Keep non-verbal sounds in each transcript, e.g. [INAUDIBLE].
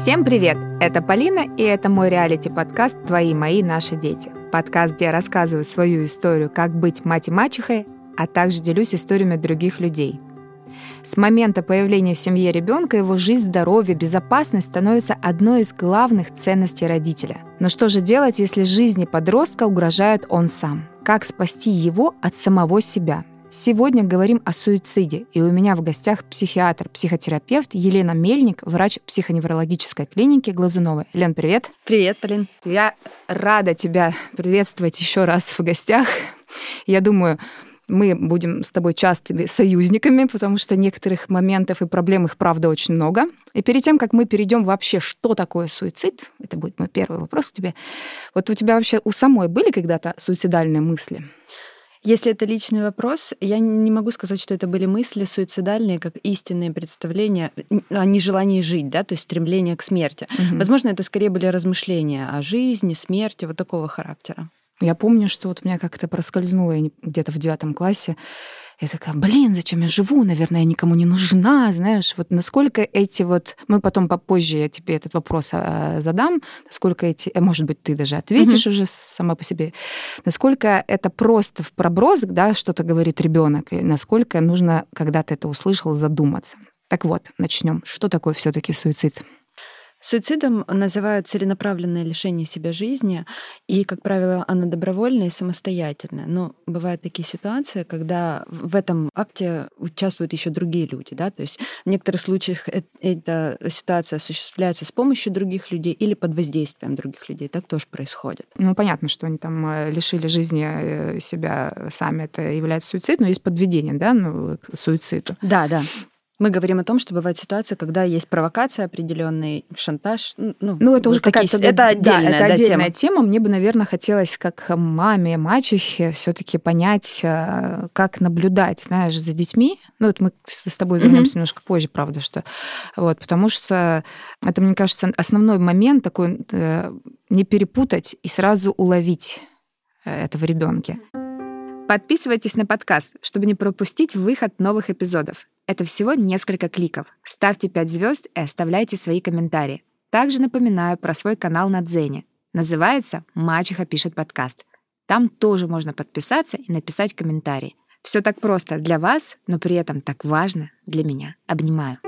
Всем привет! Это Полина, и это мой реалити-подкаст «Твои, мои, наши дети». Подкаст, где я рассказываю свою историю, как быть мать и мачехой, а также делюсь историями других людей. С момента появления в семье ребенка его жизнь, здоровье, безопасность становятся одной из главных ценностей родителя. Но что же делать, если жизни подростка угрожает он сам? Как спасти его от самого себя? Сегодня говорим о суициде, и у меня в гостях психиатр, психотерапевт Елена Мельник, врач психоневрологической клиники Глазуновой. Лен, привет. Привет, Полин. Я рада тебя приветствовать еще раз в гостях. Я думаю, мы будем с тобой частыми союзниками, потому что некоторых моментов и проблем их, правда, очень много. И перед тем, как мы перейдем вообще, что такое суицид, это будет мой первый вопрос к тебе. Вот у тебя вообще у самой были когда-то суицидальные мысли? Если это личный вопрос, я не могу сказать, что это были мысли суицидальные, как истинные представления о нежелании жить, да, то есть стремление к смерти. Угу. Возможно, это скорее были размышления о жизни, смерти, вот такого характера. Я помню, что вот у меня как-то проскользнуло где-то в девятом классе. Я такая, блин, зачем я живу? Наверное, я никому не нужна, знаешь. Вот насколько эти вот... Мы потом попозже я тебе этот вопрос а, задам. Насколько эти... Э, может быть, ты даже ответишь mm-hmm. уже сама по себе. Насколько это просто в проброс, да, что-то говорит ребенок, и насколько нужно, когда ты это услышал, задуматься. Так вот, начнем. Что такое все-таки суицид? Суицидом называют целенаправленное лишение себя жизни, и, как правило, оно добровольное и самостоятельное. Но бывают такие ситуации, когда в этом акте участвуют еще другие люди. Да? То есть в некоторых случаях эта ситуация осуществляется с помощью других людей или под воздействием других людей. Так тоже происходит. Ну, понятно, что они там э, лишили жизни э, себя сами, это является суицид, но есть подведение да, ну, к суициду. Да, да. Мы говорим о том, что бывает ситуация, когда есть провокация определенный, шантаж. Ну, ну это уже какая-то это отдельная, да, это да, отдельная тема. тема. Мне бы, наверное, хотелось как маме, мачехе все-таки понять, э, как наблюдать, знаешь, за детьми. Ну вот мы с тобой вернемся mm-hmm. немножко позже, правда, что вот, потому что это, мне кажется, основной момент такой э, не перепутать и сразу уловить э, это в ребенке. Подписывайтесь на подкаст, чтобы не пропустить выход новых эпизодов. Это всего несколько кликов. Ставьте 5 звезд и оставляйте свои комментарии. Также напоминаю про свой канал на Дзене. Называется «Мачеха пишет подкаст». Там тоже можно подписаться и написать комментарий. Все так просто для вас, но при этом так важно для меня. Обнимаю.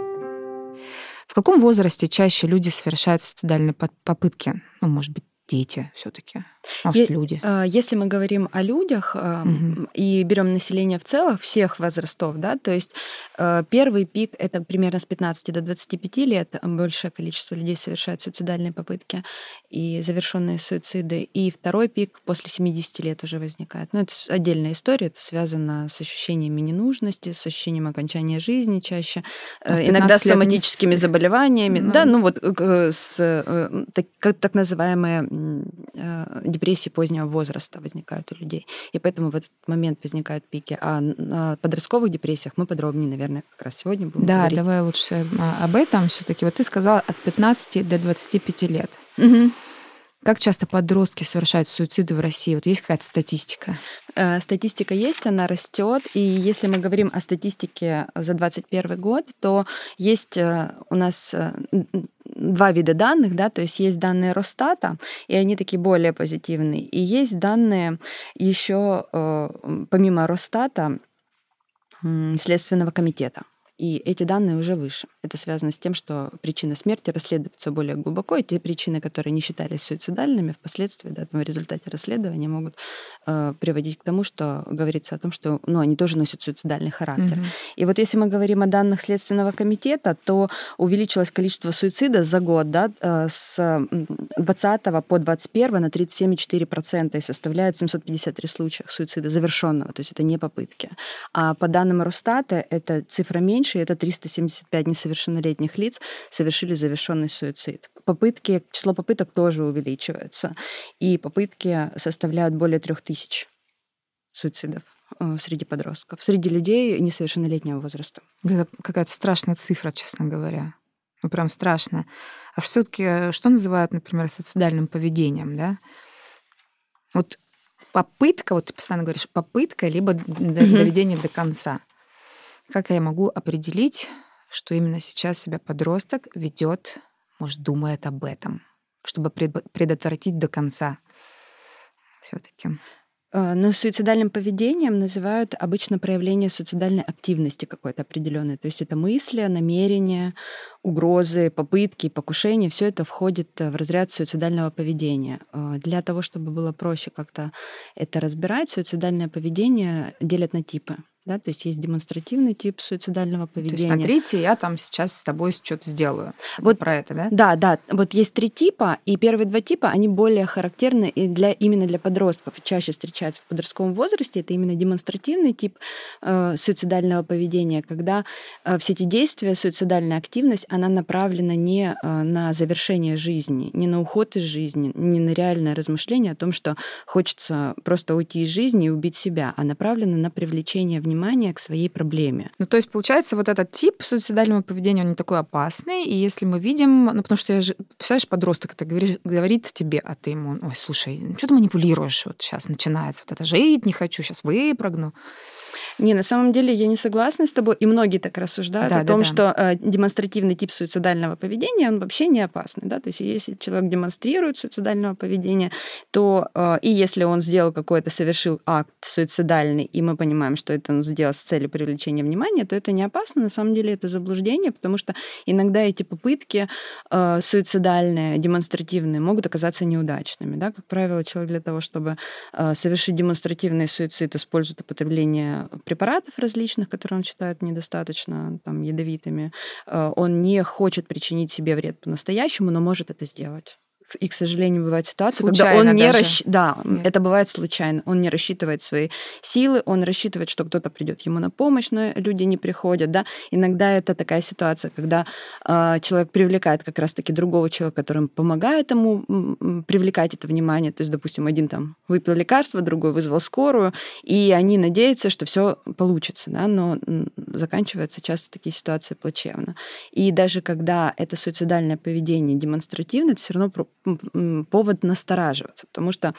В каком возрасте чаще люди совершают суицидальные попытки? Ну, может быть, дети все-таки, может, е- люди. А, если мы говорим о людях угу. и берем население в целом, всех возрастов, да, то есть а, первый пик это примерно с 15 до 25 лет большее количество людей совершают суицидальные попытки и завершенные суициды. И второй пик после 70 лет уже возникает. Но это отдельная история, это связано с ощущениями ненужности, с ощущением окончания жизни чаще, а иногда с соматическими не... заболеваниями, ну... да, ну вот с э, так, так называемые Э, депрессии позднего возраста возникают у людей. И поэтому в этот момент возникают пики. А на подростковых депрессиях мы подробнее, наверное, как раз сегодня будем да, говорить. Да, давай лучше а, об этом все таки Вот ты сказала от 15 до 25 лет. Угу. Как часто подростки совершают суициды в России? Вот есть какая-то статистика? Э, статистика есть, она растет. И если мы говорим о статистике за 2021 год, то есть э, у нас два вида данных, да, то есть есть данные Росстата, и они такие более позитивные, и есть данные еще э, помимо Росстата Следственного комитета и эти данные уже выше. Это связано с тем, что причина смерти расследуется более глубоко, и те причины, которые не считались суицидальными, впоследствии, да, в результате расследования могут э, приводить к тому, что говорится о том, что ну, они тоже носят суицидальный характер. Угу. И вот если мы говорим о данных Следственного комитета, то увеличилось количество суицида за год да, э, с 20 по 21 на 37,4% и составляет 753 случая суицида завершенного, то есть это не попытки. А по данным Росстата эта цифра меньше, меньше, это 375 несовершеннолетних лиц совершили завершенный суицид. Попытки, число попыток тоже увеличивается, и попытки составляют более трех тысяч суицидов э, среди подростков, среди людей несовершеннолетнего возраста. Это какая-то страшная цифра, честно говоря. Ну, прям страшно. А все-таки э, что называют, например, суицидальным поведением, да? Вот попытка, вот ты постоянно говоришь, попытка, либо доведение до конца. Как я могу определить, что именно сейчас себя подросток ведет может, думает об этом, чтобы предотвратить до конца все-таки. Э, но суицидальным поведением называют обычно проявление суицидальной активности какой-то определенной. То есть это мысли, намерения, угрозы, попытки, покушения. Все это входит э, в разряд суицидального поведения. Э, для того, чтобы было проще как-то это разбирать, суицидальное поведение делят на типы да, то есть есть демонстративный тип суицидального поведения. То есть смотрите, я там сейчас с тобой что-то сделаю. Вот про это, да? Да, да. Вот есть три типа, и первые два типа, они более характерны и для, именно для подростков, чаще встречаются в подростковом возрасте. Это именно демонстративный тип э, суицидального поведения, когда э, все эти действия, суицидальная активность, она направлена не э, на завершение жизни, не на уход из жизни, не на реальное размышление о том, что хочется просто уйти из жизни и убить себя, а направлена на привлечение внимания внимание к своей проблеме. Ну, то есть, получается, вот этот тип суицидального поведения, он не такой опасный, и если мы видим, ну, потому что, я же, представляешь, подросток это говорит, говорит тебе, а ты ему, ой, слушай, ну, что ты манипулируешь, вот сейчас начинается вот это, жить не хочу, сейчас выпрыгну. Не, на самом деле я не согласна с тобой, и многие так рассуждают да, о да, том, да. что э, демонстративный тип суицидального поведения, он вообще не опасный, да, то есть если человек демонстрирует суицидального поведения, то э, и если он сделал какой-то, совершил акт суицидальный, и мы понимаем, что это он сделал с целью привлечения внимания, то это не опасно, на самом деле это заблуждение, потому что иногда эти попытки э, суицидальные, демонстративные могут оказаться неудачными, да, как правило, человек для того, чтобы э, совершить демонстративный суицид, использует употребление препаратов различных, которые он считает недостаточно там, ядовитыми. Э, он не хочет причинить себе вред по-настоящему, но может это сделать и, к сожалению, бывает ситуация, случайно когда он не расщ... да, Нет. это бывает случайно. Он не рассчитывает свои силы, он рассчитывает, что кто-то придет ему на помощь, но люди не приходят, да. Иногда это такая ситуация, когда э, человек привлекает как раз-таки другого человека, который помогает ему привлекать это внимание. То есть, допустим, один там выпил лекарство, другой вызвал скорую, и они надеются, что все получится, да, но заканчиваются часто такие ситуации плачевно. И даже когда это суицидальное поведение демонстративно, это все равно повод настораживаться, потому что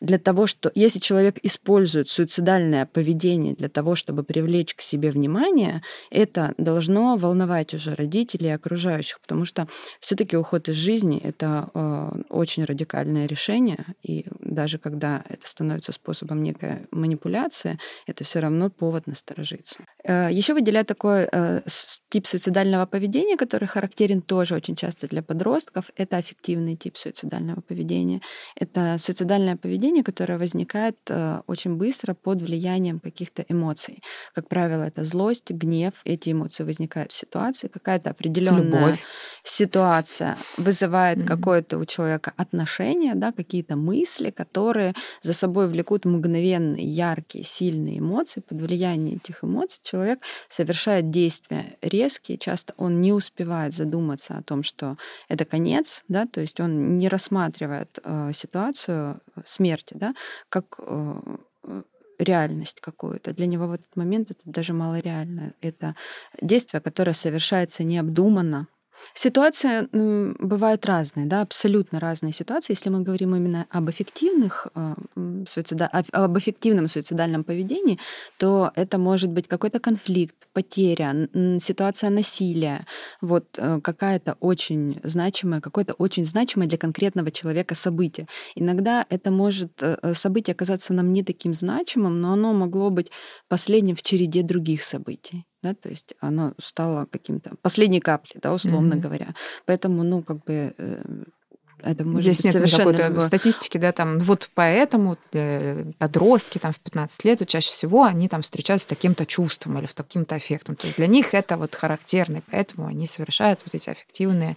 для того, что если человек использует суицидальное поведение для того, чтобы привлечь к себе внимание, это должно волновать уже родителей и окружающих, потому что все-таки уход из жизни это э, очень радикальное решение, и даже когда это становится способом некой манипуляции, это все равно повод насторожиться. Э, Еще выделяю такой э, тип суицидального поведения, который характерен тоже очень часто для подростков, это аффективный тип суицидального поведения. Это суицидальное поведение, которое возникает э, очень быстро под влиянием каких-то эмоций. Как правило, это злость, гнев. Эти эмоции возникают в ситуации. Какая-то определенная Любовь. ситуация вызывает mm-hmm. какое-то у человека отношение, да, какие-то мысли, которые за собой влекут мгновенные, яркие, сильные эмоции. Под влиянием этих эмоций человек совершает действия резкие. Часто он не успевает задуматься о том, что это конец, да, то есть он не рассматривает э, ситуацию смерти, да, как э, реальность какую-то. Для него в этот момент это даже малореально. Это действие, которое совершается необдуманно, Ситуации бывают разные, да, абсолютно разные ситуации. Если мы говорим именно об эффективных э, суицида, об эффективном суицидальном поведении, то это может быть какой-то конфликт, потеря, ситуация насилия, вот э, какая-то очень значимая, какое-то очень значимое для конкретного человека событие. Иногда это может э, событие оказаться нам не таким значимым, но оно могло быть последним в череде других событий да, то есть оно стало каким-то последней каплей, да, условно mm-hmm. говоря. Поэтому, ну, как бы э, это может Здесь быть нет совершенно какой-то статистики, да, там, вот поэтому э, подростки там в 15 лет, чаще всего они там встречаются с таким-то чувством или с таким-то аффектом. То есть для них это вот характерно, поэтому они совершают вот эти аффективные Э,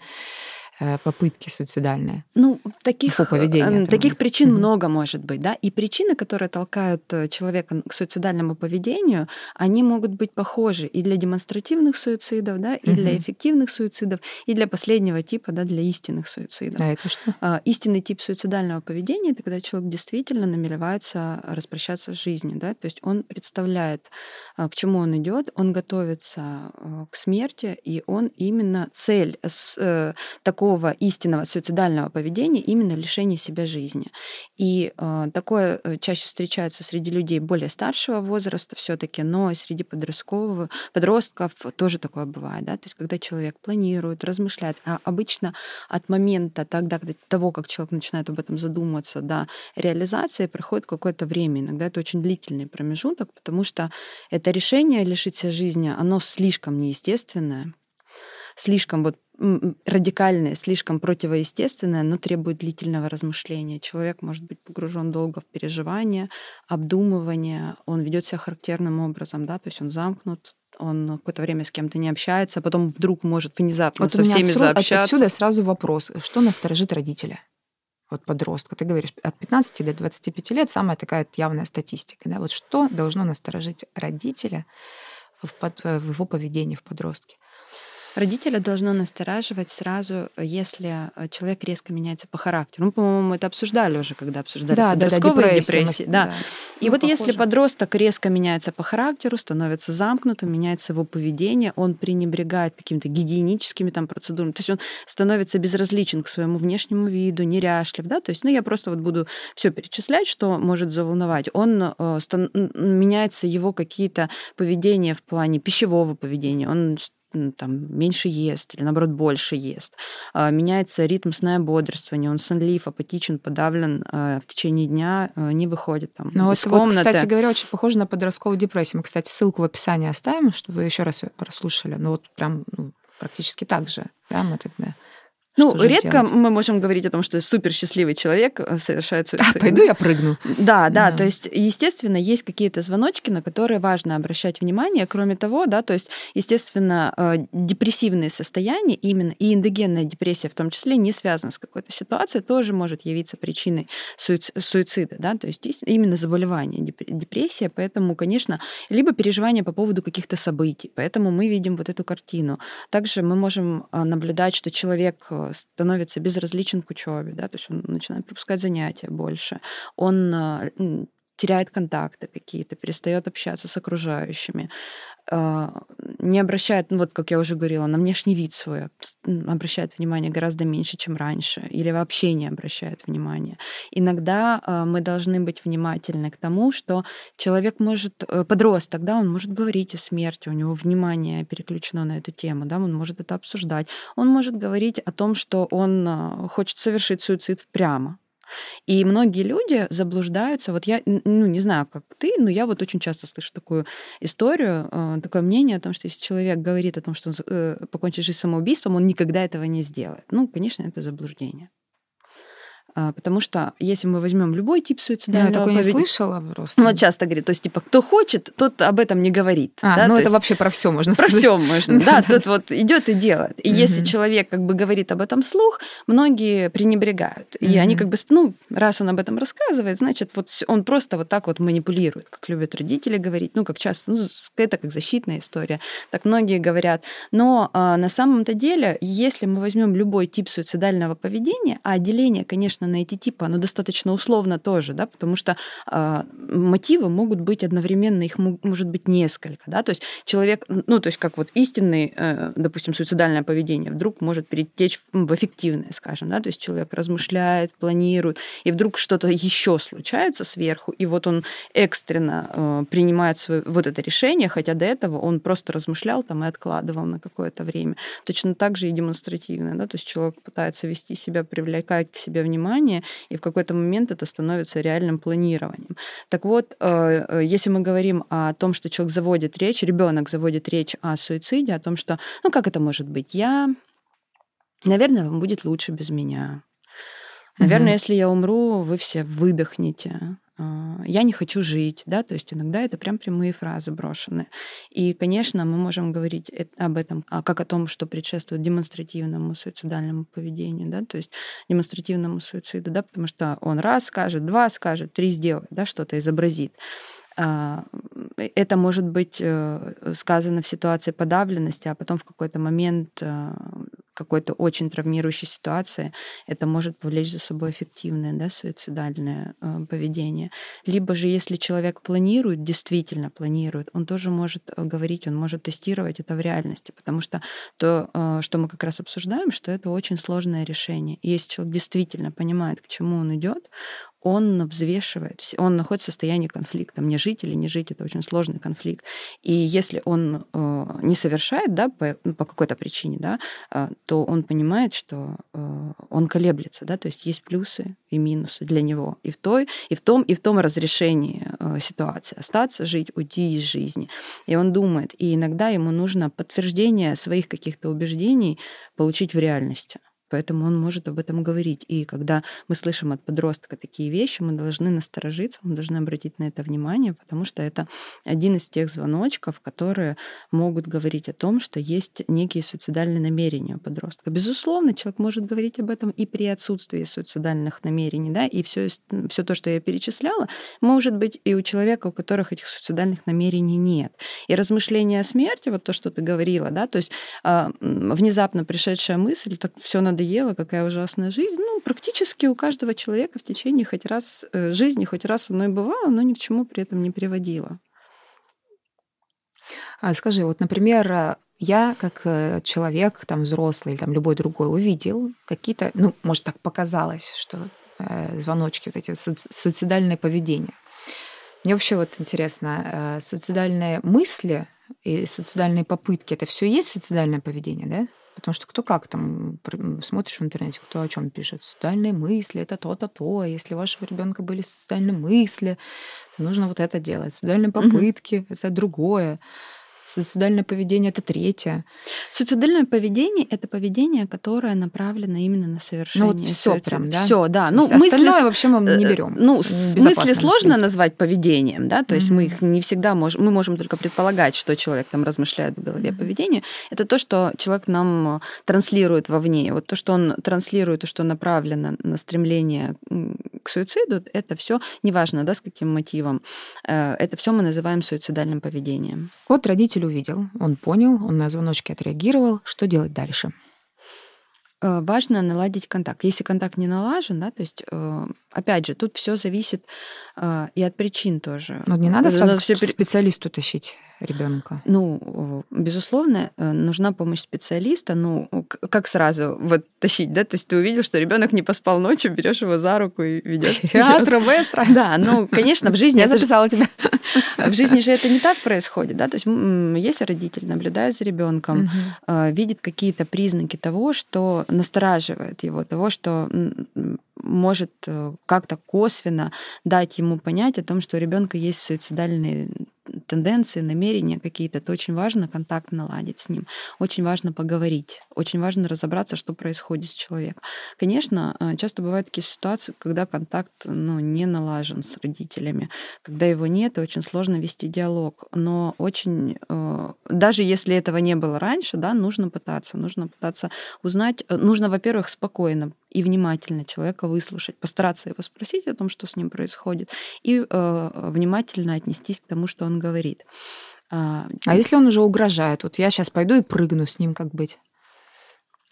попытки суицидальные? Ну, таких, поведения, таких причин mm-hmm. много может быть, да, и причины, которые толкают э, человека к суицидальному поведению, они могут быть похожи и для демонстративных суицидов, да, и mm-hmm. для эффективных суицидов, и для последнего типа, да, для истинных суицидов. А это что? А, истинный тип суицидального поведения это когда человек действительно намеревается распрощаться с жизнью, да, то есть он представляет, а, к чему он идет, он готовится к смерти, и он именно цель такой такого истинного суицидального поведения именно лишение себя жизни. И э, такое э, чаще встречается среди людей более старшего возраста все-таки, но среди подросткового, подростков тоже такое бывает, да, то есть когда человек планирует, размышляет, а обычно от момента тогда, когда, того, как человек начинает об этом задумываться, до реализации проходит какое-то время, иногда это очень длительный промежуток, потому что это решение лишить себя жизни, оно слишком неестественное, слишком вот радикальное, слишком противоестественное, но требует длительного размышления. Человек может быть погружен долго в переживание, обдумывание, он ведет себя характерным образом, да, то есть он замкнут, он какое-то время с кем-то не общается, а потом вдруг может внезапно вот со всеми отсюда, заобщаться. Отсюда сразу вопрос, что насторожит родителя? Вот подростка, ты говоришь, от 15 до 25 лет самая такая явная статистика. Да? Вот что должно насторожить родителя в, под, в его поведении в подростке? Родителя должно настораживать сразу, если э, человек резко меняется по характеру. Мы, по-моему, это обсуждали уже, когда обсуждали да, подростковые да, да, депрессии. Да. да. И ну, вот похоже. если подросток резко меняется по характеру, становится замкнутым, меняется его поведение, он пренебрегает какими-то гигиеническими там процедурами, то есть он становится безразличен к своему внешнему виду, неряшлив, да, то есть, ну, я просто вот буду все перечислять, что может заволновать. Он э, стан- меняется его какие-то поведения в плане пищевого поведения, он там, меньше ест или, наоборот, больше ест. А, меняется ритм сна и бодрствования, он сонлив, апатичен, подавлен а, в течение дня, а, не выходит там Но из вот, комнаты. Вот, кстати говоря, очень похоже на подростковую депрессию. Мы, кстати, ссылку в описании оставим, чтобы вы еще раз ее прослушали. Ну вот прям ну, практически так же. Да, мы тогда ну, редко делать? мы можем говорить о том, что супер счастливый человек э, совершает суицид. А, пойду я прыгну. Да, да, да, то есть, естественно, есть какие-то звоночки, на которые важно обращать внимание. Кроме того, да, то есть, естественно, э, депрессивные состояния, именно и эндогенная депрессия в том числе, не связана с какой-то ситуацией, тоже может явиться причиной суицида, да, то есть именно заболевание, депрессия, поэтому, конечно, либо переживания по поводу каких-то событий, поэтому мы видим вот эту картину. Также мы можем э, наблюдать, что человек становится безразличен к учебе, да, то есть он начинает пропускать занятия больше, он а, теряет контакты какие-то, перестает общаться с окружающими, не обращает, ну, вот как я уже говорила, на внешний вид свой обращает внимание гораздо меньше, чем раньше, или вообще не обращает внимания. Иногда а, мы должны быть внимательны к тому, что человек может, э, подросток, да, он может говорить о смерти, у него внимание переключено на эту тему, да, он может это обсуждать, он может говорить о том, что он а, хочет совершить суицид прямо, и многие люди заблуждаются. Вот я, ну, не знаю, как ты, но я вот очень часто слышу такую историю, э, такое мнение о том, что если человек говорит о том, что он э, покончит жизнь самоубийством, он никогда этого не сделает. Ну, конечно, это заблуждение. А, потому что если мы возьмем любой тип суицидального Я такое поведения... не слышала просто. Ну, вот часто говорит, то есть, типа, кто хочет, тот об этом не говорит. А, да? ну то это есть... вообще про все можно про сказать. Про все можно, [LAUGHS] да. Тут вот идет и делает. И если человек как бы говорит об этом слух, многие пренебрегают. И они как бы, ну, раз он об этом рассказывает, значит, вот он просто вот так вот манипулирует, как любят родители говорить, ну, как часто, ну, это как защитная история. Так многие говорят. Но а, на самом-то деле, если мы возьмем любой тип суицидального поведения, а отделение, конечно, конечно, на эти типы, оно достаточно условно тоже, да, потому что э, мотивы могут быть одновременно, их может быть несколько, да, то есть человек, ну, то есть как вот истинный, э, допустим, суицидальное поведение вдруг может перетечь в эффективное, скажем, да, то есть человек размышляет, планирует, и вдруг что-то еще случается сверху, и вот он экстренно э, принимает свое, вот это решение, хотя до этого он просто размышлял там и откладывал на какое-то время. Точно так же и демонстративно, да, то есть человек пытается вести себя, привлекать к себе внимание, внимание, и в какой-то момент это становится реальным планированием. Так вот, э, э, если мы говорим о том, что человек заводит речь, ребенок заводит речь о суициде, о том, что, ну как это может быть, я, наверное, вам будет лучше без меня. Наверное, угу. если я умру, вы все выдохнете. А, я не хочу жить, да, то есть иногда это прям прямые фразы брошены. И, конечно, мы можем говорить об этом а как о том, что предшествует демонстративному суицидальному поведению, да, то есть демонстративному суициду, да, потому что он раз скажет, два скажет, три сделает, да, что-то изобразит. А, это может быть э, сказано в ситуации подавленности, а потом в какой-то момент какой-то очень травмирующей ситуации, это может повлечь за собой эффективное, да, суицидальное э, поведение. Либо же, если человек планирует, действительно планирует, он тоже может э, говорить, он может тестировать это в реальности, потому что то, э, что мы как раз обсуждаем, что это очень сложное решение. И если человек действительно понимает, к чему он идет, он взвешивает, он находится в состоянии конфликта. Мне жить или не жить, это очень сложный конфликт. И если он э, не совершает, да, по, ну, по какой-то причине, да, э, то он понимает, что э, он колеблется, да, то есть есть плюсы и минусы для него и в той, и в том, и в том разрешении э, ситуации остаться, жить, уйти из жизни. И он думает, и иногда ему нужно подтверждение своих каких-то убеждений получить в реальности поэтому он может об этом говорить. И когда мы слышим от подростка такие вещи, мы должны насторожиться, мы должны обратить на это внимание, потому что это один из тех звоночков, которые могут говорить о том, что есть некие суицидальные намерения у подростка. Безусловно, человек может говорить об этом и при отсутствии суицидальных намерений, да, и все, все то, что я перечисляла, может быть и у человека, у которых этих суицидальных намерений нет. И размышления о смерти, вот то, что ты говорила, да, то есть э, внезапно пришедшая мысль, так все надо надоело, какая ужасная жизнь. Ну, практически у каждого человека в течение хоть раз э, жизни, хоть раз оно и бывало, но ни к чему при этом не приводило. А скажи, вот, например, э, я как э, человек, там, взрослый, там, любой другой, увидел какие-то, ну, может, так показалось, что э, звоночки, вот эти суицидальное поведение. Мне вообще вот интересно, э, суицидальные мысли и суицидальные попытки, это все есть суицидальное поведение, да? Потому что кто как там смотришь в интернете, кто о чем пишет. Социальные мысли, это то-то, то. А если у вашего ребенка были социальные мысли, то нужно вот это делать. Социальные попытки угу. это другое. Суицидальное поведение это третье. Суицидальное поведение это поведение, которое направлено именно на совершение. Ну вот все прям, да. Все, да. Ну мысли остальное вообще мы не э, берем. Ну мысли сложно назвать поведением, да, то есть mm-hmm. мы их не всегда можем, мы можем только предполагать, что человек там размышляет в голове mm-hmm. поведение. Это то, что человек нам транслирует вовне. Вот то, что он транслирует, то, что направлено на стремление к суициду, это все неважно, да, с каким мотивом. Э, это все мы называем суицидальным поведением. Вот родитель Водитель увидел, он понял, он на звоночки отреагировал. Что делать дальше? Э, важно наладить контакт. Если контакт не налажен, да, то есть, э, опять же, тут все зависит э, и от причин тоже. Но не надо сразу все к специалисту тащить ребенка? Ну, безусловно, нужна помощь специалиста. Ну, как сразу вот тащить, да? То есть ты увидел, что ребенок не поспал ночью, берешь его за руку и ведешь к театру быстро. Да, ну, конечно, в жизни... Я записала тебя. [LAUGHS] В жизни же это не так происходит, да? То есть если родитель, наблюдая за ребенком, э, видит какие-то признаки того, что настораживает его, того, что может э, как-то косвенно дать ему понять о том, что у ребенка есть суицидальные тенденции, намерения какие-то, то очень важно контакт наладить с ним. Очень важно поговорить. Очень важно разобраться, что происходит с человеком. Конечно, э, часто бывают такие ситуации, когда контакт ну, не налажен с родителями. Когда его нет, и очень сложно вести диалог. Но очень... Э, даже если этого не было раньше, да, нужно пытаться. Нужно пытаться узнать. Э, нужно, во-первых, спокойно и внимательно человека выслушать, постараться его спросить о том, что с ним происходит, и э, внимательно отнестись к тому, что он говорит. А, а если он уже угрожает? Вот я сейчас пойду и прыгну с ним, как быть?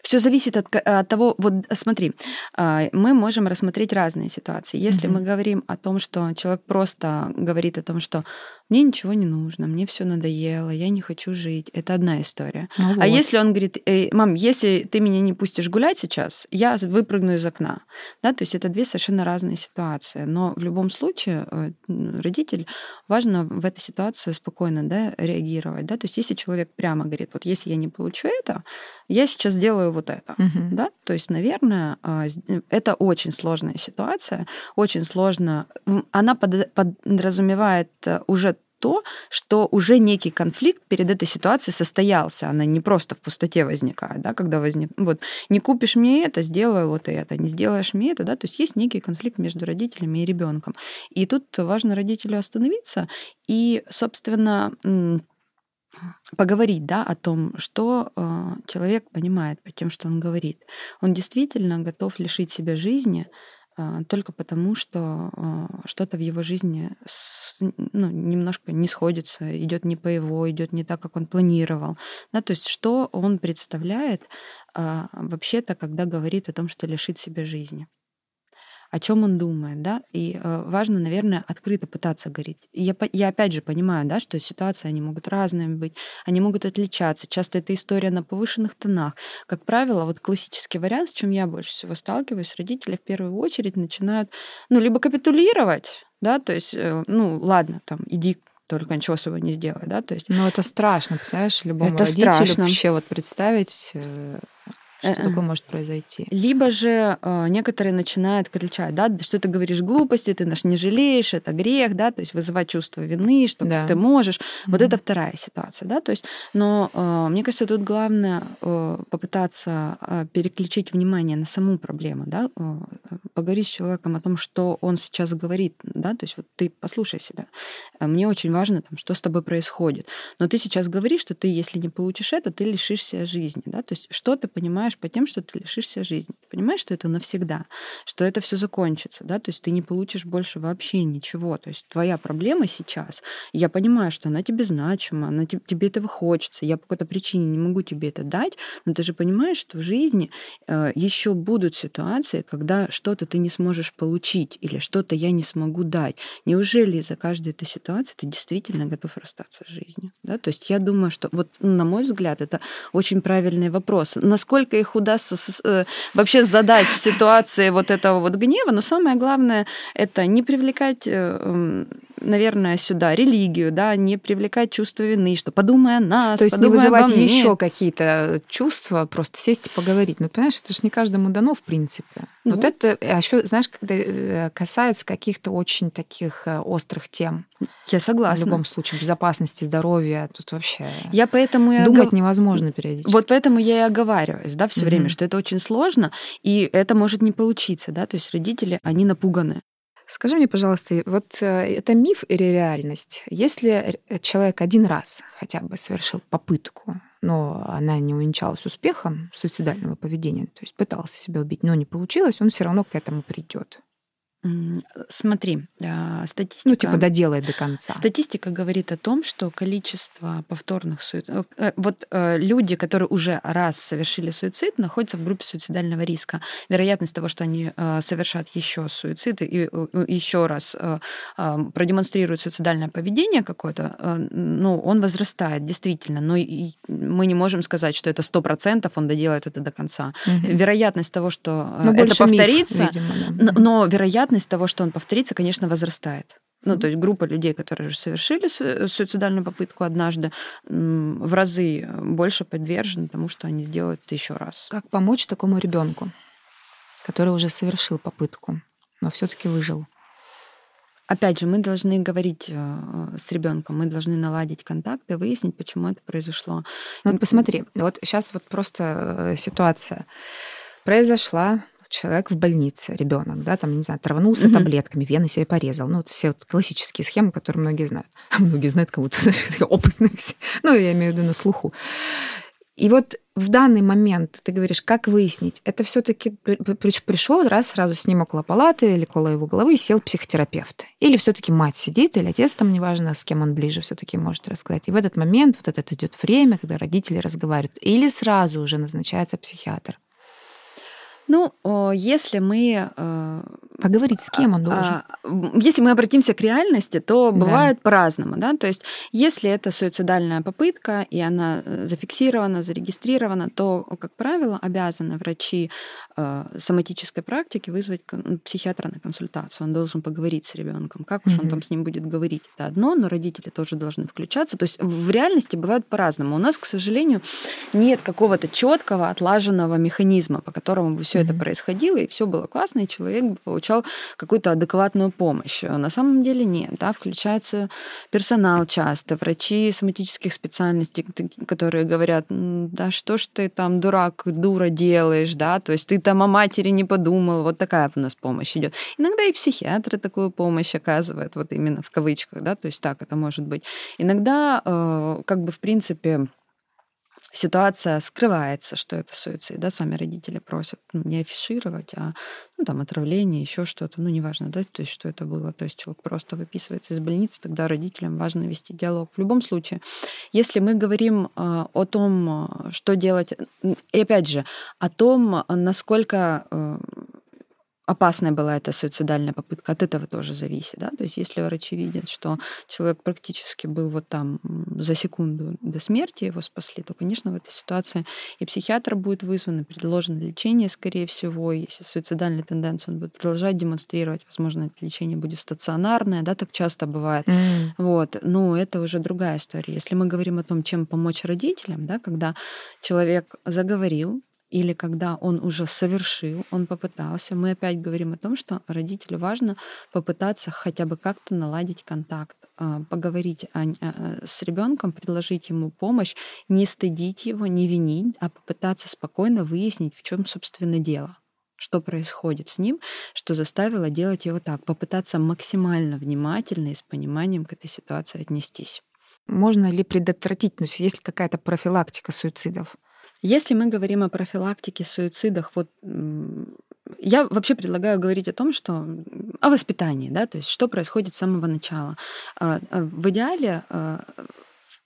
Все зависит от, от того, вот смотри, а, мы можем рассмотреть разные ситуации. Если mm-hmm. мы говорим о том, что человек просто говорит о том, что мне ничего не нужно, мне все надоело, я не хочу жить. Это одна история. Ну а вот. А если он говорит, Эй, мам, если ты меня не пустишь гулять сейчас, я выпрыгну из окна. Да, то есть это две совершенно разные ситуации. Но в любом случае э, родитель важно в этой ситуации спокойно да, реагировать. Да? То есть если человек прямо говорит, вот если я не получу это, я сейчас сделаю вот это. Угу. Да? То есть, наверное, а, это очень сложная ситуация, очень сложно. Она подразумевает э, уже то, что уже некий конфликт перед этой ситуацией состоялся. Она не просто в пустоте возникает, да, когда возник... Вот, не купишь мне это, сделаю вот это, не сделаешь мне это, да, то есть есть некий конфликт между родителями и ребенком. И тут важно родителю остановиться и, собственно, поговорить да, о том, что э, человек понимает по тем, что он говорит. Он действительно готов лишить себя жизни только потому, что а, что-то в его жизни ну, немножко не сходится, идет не по его, идет не так, как он планировал. Да, то есть что он представляет а, вообще-то, когда говорит о том, что лишит себя жизни о чем он думает, да, и э, важно, наверное, открыто пытаться говорить. Я, я опять же понимаю, да, что ситуации, они могут разными быть, они могут отличаться. Часто это история на повышенных тонах. Как правило, вот классический вариант, с чем я больше всего сталкиваюсь, родители в первую очередь начинают, ну, либо капитулировать, да, то есть, э, ну, ладно, там, иди только ничего с собой не сделай, да, то есть... Ну, это страшно, представляешь, любому это родителю страшно. вообще вот представить э, что такое может произойти? Либо же э, некоторые начинают кричать, да, что ты говоришь глупости, ты наш не жалеешь, это грех, да, то есть вызывать чувство вины, что да. ты можешь. Mm-hmm. Вот это вторая ситуация, да, то есть, но э, мне кажется, тут главное э, попытаться переключить внимание на саму проблему, да, поговорить с человеком о том, что он сейчас говорит, да, то есть вот ты послушай себя. Мне очень важно, там, что с тобой происходит. Но ты сейчас говоришь, что ты, если не получишь это, ты лишишься жизни, да, то есть что ты понимаешь понимаешь по тем, что ты лишишься жизни. Понимаешь, что это навсегда, что это все закончится, да, то есть ты не получишь больше вообще ничего. То есть твоя проблема сейчас, я понимаю, что она тебе значима, она тебе, тебе этого хочется, я по какой-то причине не могу тебе это дать, но ты же понимаешь, что в жизни э, еще будут ситуации, когда что-то ты не сможешь получить или что-то я не смогу дать. Неужели из-за каждой этой ситуации ты действительно готов расстаться с жизнью? Да? То есть я думаю, что вот на мой взгляд это очень правильный вопрос. Насколько их удастся э, вообще задать в ситуации вот этого вот гнева, но самое главное это не привлекать э, наверное, сюда религию, да, не привлекать чувство вины, что подумай о нас, То есть не вызывать еще какие-то чувства, просто сесть и поговорить. Ну, понимаешь, это же не каждому дано, в принципе. Ну. Вот это, а еще, знаешь, когда э, касается каких-то очень таких острых тем. Я согласна. В любом случае, безопасности, здоровья, тут вообще я поэтому думать я... невозможно периодически. Вот поэтому я и оговариваюсь, да, все mm-hmm. время, что это очень сложно, и это может не получиться, да, то есть родители, они напуганы. Скажи мне, пожалуйста, вот э, это миф или реальность? Если человек один раз хотя бы совершил попытку, но она не увенчалась успехом суицидального поведения, то есть пытался себя убить, но не получилось, он все равно к этому придет. Смотри, статистика... Ну, типа доделай до конца. Статистика говорит о том, что количество повторных суицидов... Э, э, вот э, люди, которые уже раз совершили суицид, находятся в группе суицидального риска. Вероятность того, что они совершат еще суицид и еще раз продемонстрируют суицидальное поведение какое-то, ну, он возрастает, действительно. Но мы не можем сказать, что это сто процентов он доделает это до конца. Угу. Вероятность того, что но это повторится... Миф, видимо, да. но вероятность вероятность того, что он повторится, конечно, возрастает. Ну, то есть группа людей, которые уже совершили суицидальную попытку однажды, в разы больше подвержены тому, что они сделают это еще раз. Как помочь такому ребенку, который уже совершил попытку, но все-таки выжил? Опять же, мы должны говорить э, с ребенком, мы должны наладить контакты, выяснить, почему это произошло. Ну, вот посмотри, вот сейчас вот просто э, ситуация произошла, человек в больнице, ребенок, да, там, не знаю, траванулся угу. таблетками, вены себе порезал. Ну, вот все вот классические схемы, которые многие знают. [LAUGHS] Многие знают, как будто [LAUGHS] опытные все. Ну, я имею в виду на слуху. И вот в данный момент ты говоришь, как выяснить, это все-таки пришел раз сразу с ним около палаты или около его головы и сел психотерапевт. Или все-таки мать сидит, или отец там, неважно, с кем он ближе все-таки может рассказать. И в этот момент вот это идет время, когда родители разговаривают. Или сразу уже назначается психиатр. Ну, если мы... Э, Поговорить с кем он должен? А, если мы обратимся к реальности, то бывает да. по-разному. Да? То есть если это суицидальная попытка, и она э, зафиксирована, зарегистрирована, то, как правило, обязаны врачи э, соматической практики вызвать психиатра на консультацию. Он должен поговорить с ребенком. Как уж mm-hmm. он там с ним будет говорить, это одно, но родители тоже должны включаться. То есть в реальности бывает по-разному. У нас, к сожалению, нет какого-то четкого отлаженного механизма, по которому бы все это происходило, и все было классно, и человек получал какую-то адекватную помощь. На самом деле нет. Да? Включается персонал часто, врачи соматических специальностей, которые говорят, да что ж ты там дурак, дура делаешь, да, то есть ты там о матери не подумал, вот такая у нас помощь идет. Иногда и психиатры такую помощь оказывают, вот именно в кавычках, да, то есть так это может быть. Иногда, э, как бы, в принципе, ситуация скрывается, что это суицид, да, сами родители просят ну, не афишировать, а ну, там отравление, еще что-то, ну, неважно, да, то есть что это было, то есть человек просто выписывается из больницы, тогда родителям важно вести диалог. В любом случае, если мы говорим э, о том, что делать, и опять же, о том, насколько э, опасная была эта суицидальная попытка, от этого тоже зависит. Да? То есть если врачи видят, что человек практически был вот там за секунду до смерти, его спасли, то, конечно, в этой ситуации и психиатр будет вызван, и предложено лечение, скорее всего. Если суицидальная тенденция, он будет продолжать демонстрировать. Возможно, это лечение будет стационарное, да, так часто бывает. Mm. Вот. Но это уже другая история. Если мы говорим о том, чем помочь родителям, да, когда человек заговорил, или когда он уже совершил, он попытался, мы опять говорим о том, что родителю важно попытаться хотя бы как-то наладить контакт, а, поговорить а, с ребенком, предложить ему помощь, не стыдить его, не винить, а попытаться спокойно выяснить, в чем, собственно, дело что происходит с ним, что заставило делать его так, попытаться максимально внимательно и с пониманием к этой ситуации отнестись. Можно ли предотвратить, ну, есть ли какая-то профилактика суицидов? Если мы говорим о профилактике суицидах, вот я вообще предлагаю говорить о том, что о воспитании, да, то есть что происходит с самого начала. А, а, в идеале а,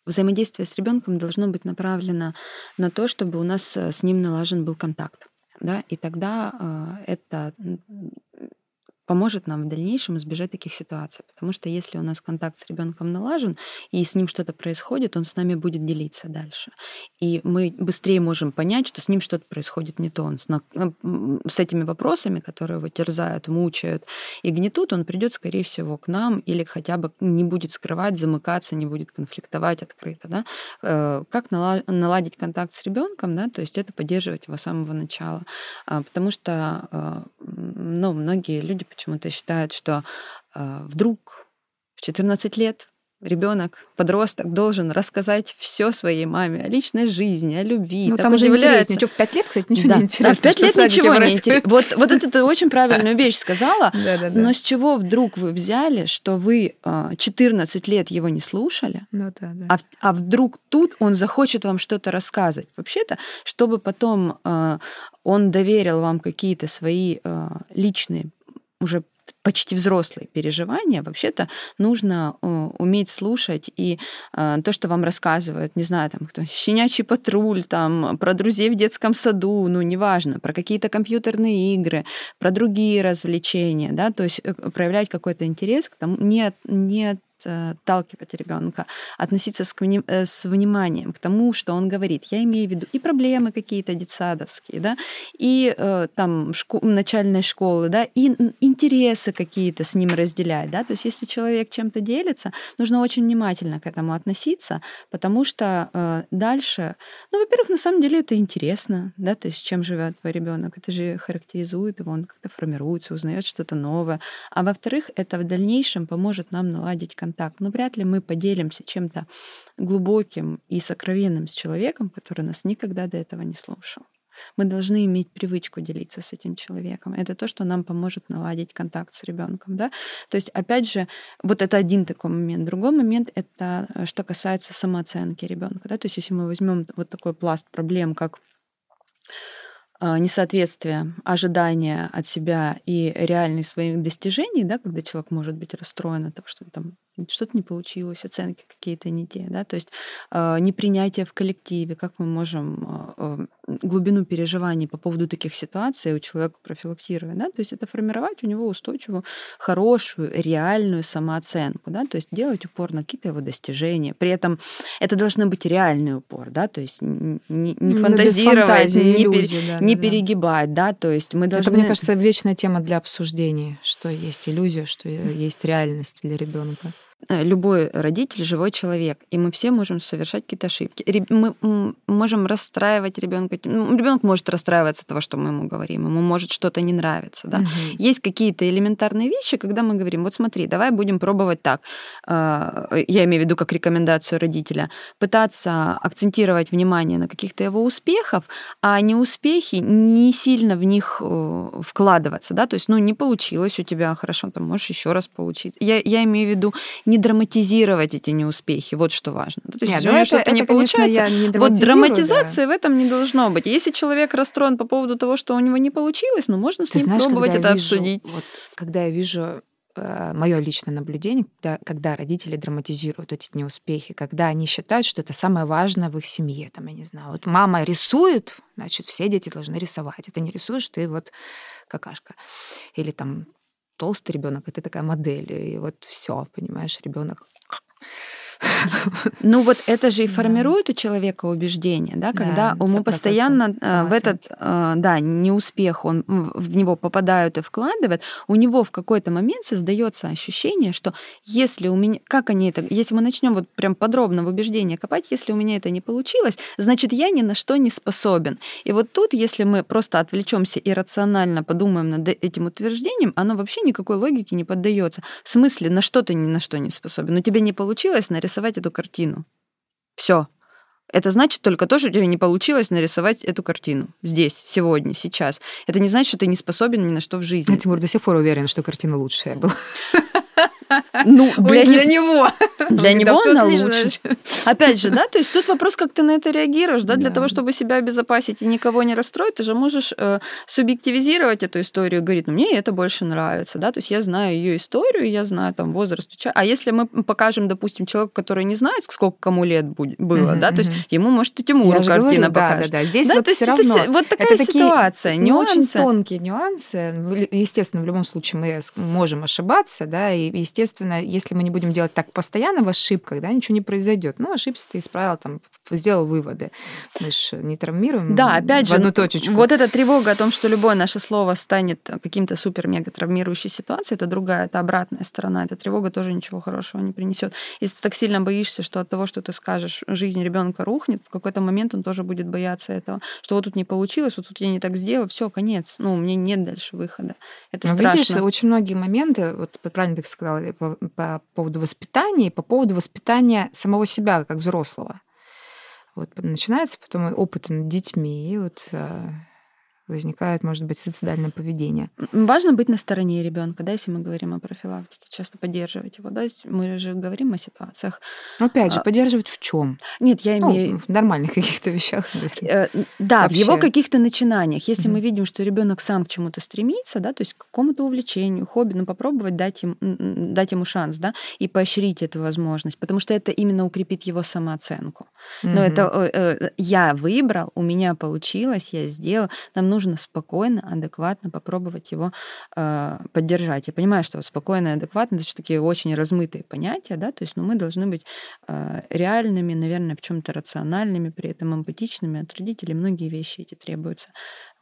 взаимодействие с ребенком должно быть направлено на то, чтобы у нас с ним налажен был контакт. Да, и тогда это поможет нам в дальнейшем избежать таких ситуаций. Потому что если у нас контакт с ребенком налажен, и с ним что-то происходит, он с нами будет делиться дальше. И мы быстрее можем понять, что с ним что-то происходит не то. Он с, с этими вопросами, которые его терзают, мучают и гнетут, он придет, скорее всего, к нам или хотя бы не будет скрывать, замыкаться, не будет конфликтовать открыто. Да? Э, как наладить контакт с ребенком, да? то есть это поддерживать его с самого начала. А, потому что э, ну, многие люди почему-то считают, что э, вдруг в 14 лет ребенок, подросток должен рассказать все своей маме о личной жизни, о любви. Ну, там же интересно. Что, в пять лет, кстати, ничего да. не интересно. А в пять лет ничего не интересно. Вот, вот это ты очень правильную [LAUGHS] вещь сказала. Но с чего вдруг вы взяли, что вы 14 лет его не слушали, ну, да, да. А, а вдруг тут он захочет вам что-то рассказывать? Вообще-то, чтобы потом он доверил вам какие-то свои личные уже почти взрослые переживания, вообще-то нужно э, уметь слушать и э, то, что вам рассказывают, не знаю, там, кто, щенячий патруль, там, про друзей в детском саду, ну, неважно, про какие-то компьютерные игры, про другие развлечения, да, то есть э, проявлять какой-то интерес к тому, не, не отталкивать ребенка, относиться с, э, с вниманием к тому, что он говорит. Я имею в виду и проблемы какие-то детсадовские, да, и э, там шко- начальной школы, да, и интересы какие-то с ним разделять, да, то есть если человек чем-то делится, нужно очень внимательно к этому относиться, потому что э, дальше, ну, во-первых, на самом деле это интересно, да, то есть чем живет твой ребенок, это же характеризует его, он как-то формируется, узнает что-то новое, а во-вторых, это в дальнейшем поможет нам наладить контакт, но вряд ли мы поделимся чем-то глубоким и сокровенным с человеком, который нас никогда до этого не слушал. Мы должны иметь привычку делиться с этим человеком. Это то, что нам поможет наладить контакт с ребенком. Да? То есть, опять же, вот это один такой момент. Другой момент это э, что касается самооценки ребенка. Да? То есть, если мы возьмем вот такой пласт проблем, как а, несоответствие ожидания от себя и реальных своих достижений, да, когда человек может быть расстроен от того, что там что-то не получилось, оценки какие-то не те, да, то есть э, непринятие в коллективе, как мы можем э, глубину переживаний по поводу таких ситуаций у человека профилактировать, да, то есть это формировать у него устойчивую, хорошую, реальную самооценку, да, то есть делать упор на какие-то его достижения, при этом это должно быть реальный упор, да, то есть не, не ну, фантазировать, фантазии, не, иллюзии, пере, да, не да, перегибать, да, то есть мы должны... Это, мне кажется, вечная тема для обсуждения, что есть иллюзия, что есть реальность для ребенка. Э, любой родитель живой человек, и мы все можем совершать какие-то ошибки. Мы можем расстраивать ребенка. Ну, Ребенок может расстраиваться от того, что мы ему говорим, ему может что-то не нравиться. Да? Угу. Есть какие-то элементарные вещи, когда мы говорим: вот смотри, давай будем пробовать так. Э, я имею в виду как рекомендацию родителя, пытаться акцентировать внимание на каких-то его успехах, а не успехи не сильно в них э, вкладываться. Да? То есть, ну, не получилось у тебя, хорошо, там можешь еще раз получить. Я, я имею в виду не драматизировать эти неуспехи. Вот что важно. То есть, Нет, ну, что-то это, не это, получается. Конечно, не вот драматизации да. в этом не должно быть. Если человек расстроен по поводу того, что у него не получилось, ну можно с Ты ним знаешь, пробовать это вижу, обсудить. Вот, когда я вижу э, мое личное наблюдение, когда, когда родители драматизируют эти неуспехи, когда они считают, что это самое важное в их семье. Там, я не знаю, вот мама рисует, значит, все дети должны рисовать. Это не рисуешь, ты вот какашка. Или там толстый ребенок, это такая модель, и вот все, понимаешь, ребенок ну вот это же и формирует у человека убеждение, да, когда да, ему постоянно э, в этот, э, да, неуспех, он в него попадают и вкладывают, у него в какой-то момент создается ощущение, что если у меня, как они это, если мы начнем вот прям подробно в убеждение копать, если у меня это не получилось, значит я ни на что не способен. И вот тут, если мы просто отвлечемся и рационально подумаем над этим утверждением, оно вообще никакой логике не поддается. В смысле, на что ты ни на что не способен? У тебя не получилось на нарисовать эту картину. Все. Это значит только то, что у тебя не получилось нарисовать эту картину здесь, сегодня, сейчас. Это не значит, что ты не способен ни на что в жизни. Я, Тимур, до сих пор уверен, что картина лучшая была. [LAUGHS] Ну, для, Ой, для него. [LAUGHS] Для него она лучше. Опять же, да, то есть тут вопрос, как ты на это реагируешь, да, для того, чтобы себя обезопасить и никого не расстроить, ты же можешь э, субъективизировать эту историю, говорит, ну, мне это больше нравится, да, то есть я знаю ее историю, я знаю там возраст, а если мы покажем, допустим, человеку, который не знает, сколько кому лет было, да, то есть ему может и Тимуру картина покажет. Да, да, здесь вот все равно. Вот такая ситуация, нюансы. Очень тонкие нюансы. Естественно, в любом случае мы можем ошибаться, да, и, естественно, если мы не будем делать так постоянно в ошибках, да, ничего не произойдет. Ну, ошибся ты, исправил, там, сделал выводы. Мы же не травмируем Да, опять в же, одну точечку. вот эта тревога о том, что любое наше слово станет каким-то супер-мега травмирующей ситуацией, это другая, это обратная сторона. Эта тревога тоже ничего хорошего не принесет. Если ты так сильно боишься, что от того, что ты скажешь, жизнь ребенка рухнет, в какой-то момент он тоже будет бояться этого, что вот тут не получилось, вот тут я не так сделал, все, конец. Ну, у меня нет дальше выхода. Это Но ну, страшно. Видишь, очень многие моменты, вот правильно ты сказала, по, по поводу воспитания, по поводу воспитания самого себя как взрослого. Вот начинается потом опыт над детьми, и вот а, возникает, может быть, суицидальное поведение. Важно быть на стороне ребенка, да, если мы говорим о профилактике, часто поддерживать его, да, мы же говорим о ситуациях. Но опять же, а, поддерживать в чем? Нет, я ну, имею ну, в нормальных [LAUGHS] каких-то вещах. Э, да, Вообще. в его каких-то начинаниях. Если mm-hmm. мы видим, что ребенок сам к чему-то стремится, да, то есть к какому-то увлечению, хобби, ну попробовать дать ему, дать ему шанс, да, и поощрить эту возможность, потому что это именно укрепит его самооценку. Mm-hmm. Но это э, э, я выбрал, у меня получилось, я сделал. Нам нужно спокойно, адекватно попробовать его э, поддержать. Я понимаю, что спокойно и адекватно это все такие очень размытые понятия, да, то есть, ну, мы должны быть э, реальными, наверное, в чем-то рациональными, при этом эмпатичными. От родителей многие вещи эти требуются.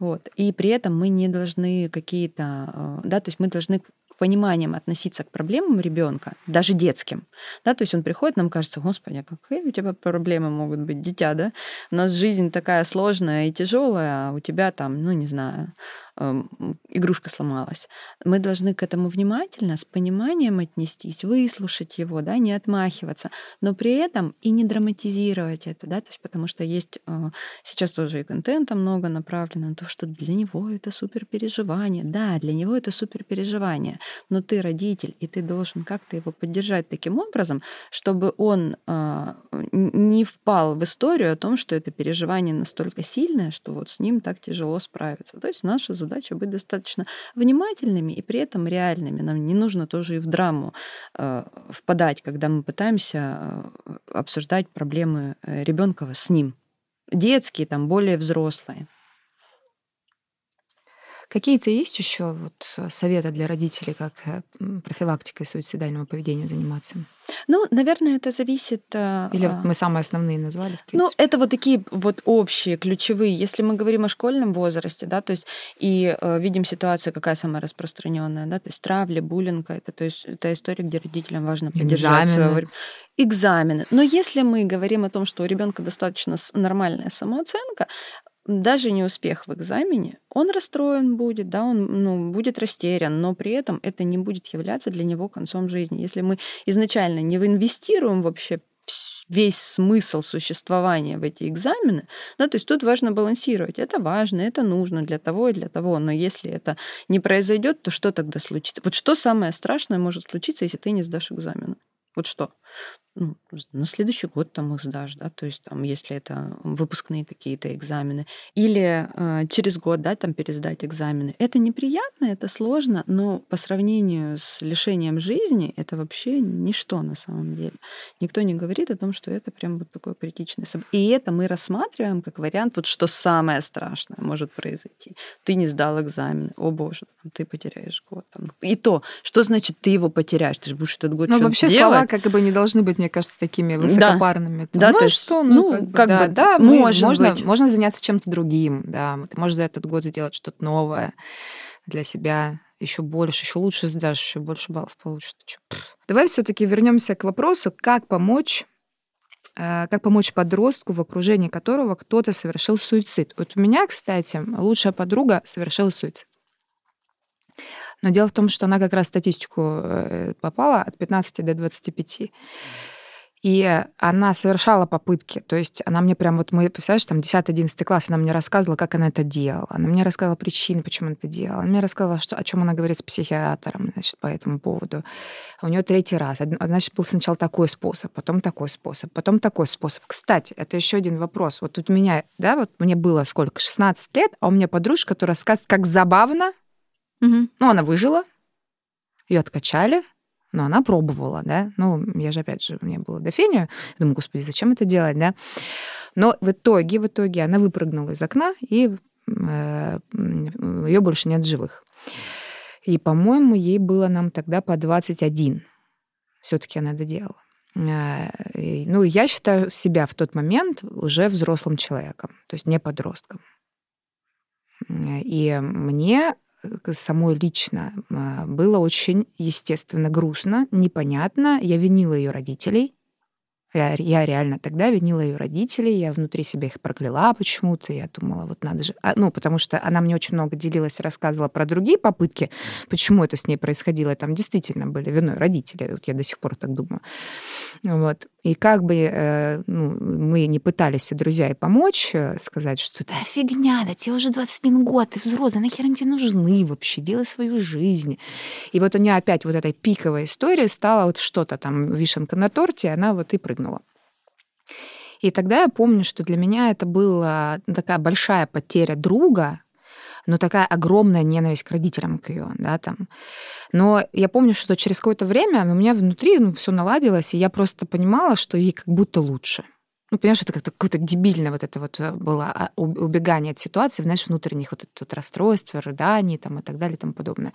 Вот. И при этом мы не должны какие-то, э, да, то есть мы должны пониманием относиться к проблемам ребенка, даже детским. Да, то есть он приходит, нам кажется, господи, а какие у тебя проблемы могут быть, дитя, да? У нас жизнь такая сложная и тяжелая, а у тебя там, ну не знаю, Игрушка сломалась. Мы должны к этому внимательно, с пониманием отнестись, выслушать его, да, не отмахиваться, но при этом и не драматизировать это, да, то есть потому что есть э, сейчас тоже и контента много направлено на то, что для него это супер переживание. Да, для него это супер переживание, но ты родитель, и ты должен как-то его поддержать таким образом, чтобы он э, не впал в историю о том, что это переживание настолько сильное, что вот с ним так тяжело справиться. То есть наша задача быть достаточно внимательными и при этом реальными. Нам не нужно тоже и в драму э, впадать, когда мы пытаемся э, обсуждать проблемы э, ребенка с ним. Детские, там более взрослые. Какие-то есть еще вот советы для родителей, как профилактикой суицидального поведения заниматься? Ну, наверное, это зависит... Э, Или а... мы самые основные назвали, Ну, это вот такие вот общие, ключевые. Если мы говорим о школьном возрасте, да, то есть и э, видим ситуацию, какая самая распространенная, да, то есть травли, буллинг, это, то есть это история, где родителям важно поддержать Экзамены. своего экзамены. Но если мы говорим о том, что у ребенка достаточно нормальная самооценка, даже не успех в экзамене, он расстроен будет, да, он ну, будет растерян, но при этом это не будет являться для него концом жизни. Если мы изначально не инвестируем вообще весь смысл существования в эти экзамены, да, то есть тут важно балансировать. Это важно, это нужно для того и для того, но если это не произойдет, то что тогда случится? Вот что самое страшное может случиться, если ты не сдашь экзамены? Вот что? Ну, на следующий год там их сдашь, да, то есть там, если это выпускные какие-то экзамены, или э, через год, да, там пересдать экзамены. Это неприятно, это сложно, но по сравнению с лишением жизни это вообще ничто на самом деле. Никто не говорит о том, что это прям вот такое критичное событие. И это мы рассматриваем как вариант, вот что самое страшное может произойти. Ты не сдал экзамены, о боже, там, ты потеряешь год. Там. И то, что значит ты его потеряешь? Ты же будешь этот год Ну вообще делать. слова как бы не должны быть мне кажется, такими высокопарными. Да, да то есть, что, ну, ну как да, бы, да, может можно, быть. можно заняться чем-то другим, да, ты можешь за этот год сделать что-то новое для себя, еще больше, еще лучше сдашь, еще больше баллов получишь. Давай все-таки вернемся к вопросу, как помочь э, как помочь подростку, в окружении которого кто-то совершил суицид. Вот у меня, кстати, лучшая подруга совершила суицид. Но дело в том, что она как раз в статистику э, попала от 15 до 25. И она совершала попытки. То есть она мне прям, вот мы, представляешь, там 10-11 класс, она мне рассказывала, как она это делала. Она мне рассказывала причины, почему она это делала. Она мне рассказывала, что, о чем она говорит с психиатром, значит, по этому поводу. А у нее третий раз. Значит, был сначала такой способ, потом такой способ, потом такой способ. Кстати, это еще один вопрос. Вот тут меня, да, вот мне было сколько, 16 лет, а у меня подружка, которая рассказывает, как забавно. Угу. Ну, она выжила, ее откачали, но она пробовала, да. Ну, я же, опять же, у меня было дофения. Думаю, господи, зачем это делать, да? Но в итоге, в итоге она выпрыгнула из окна, и э, ее больше нет живых. И, по-моему, ей было нам тогда по 21. Все-таки она это делала. Э, ну, я считаю себя в тот момент уже взрослым человеком, то есть не подростком. И мне самой лично а, было очень, естественно, грустно, непонятно. Я винила ее родителей, я, я реально тогда винила ее родителей, я внутри себя их прокляла почему-то. Я думала, вот надо же... А, ну, потому что она мне очень много делилась, рассказывала про другие попытки, почему это с ней происходило. Там действительно были виной родители. Вот я до сих пор так думаю. Вот. И как бы э, ну, мы не пытались, и друзья, и помочь, э, сказать, что да фигня, да тебе уже 21 год, ты взрослый, нахер они тебе нужны вообще, делай свою жизнь. И вот у нее опять вот эта пиковая история стала вот что-то там, вишенка на торте, она вот и прыгнула. И тогда я помню, что для меня это была такая большая потеря друга, но такая огромная ненависть к родителям к ее, да, там. Но я помню, что через какое-то время у меня внутри ну, все наладилось, и я просто понимала, что ей как будто лучше. Ну, понимаешь, это как-то какое-то дебильное вот это вот было а, убегание от ситуации, знаешь, внутренних вот это вот расстройств, рыданий там и так далее и тому подобное.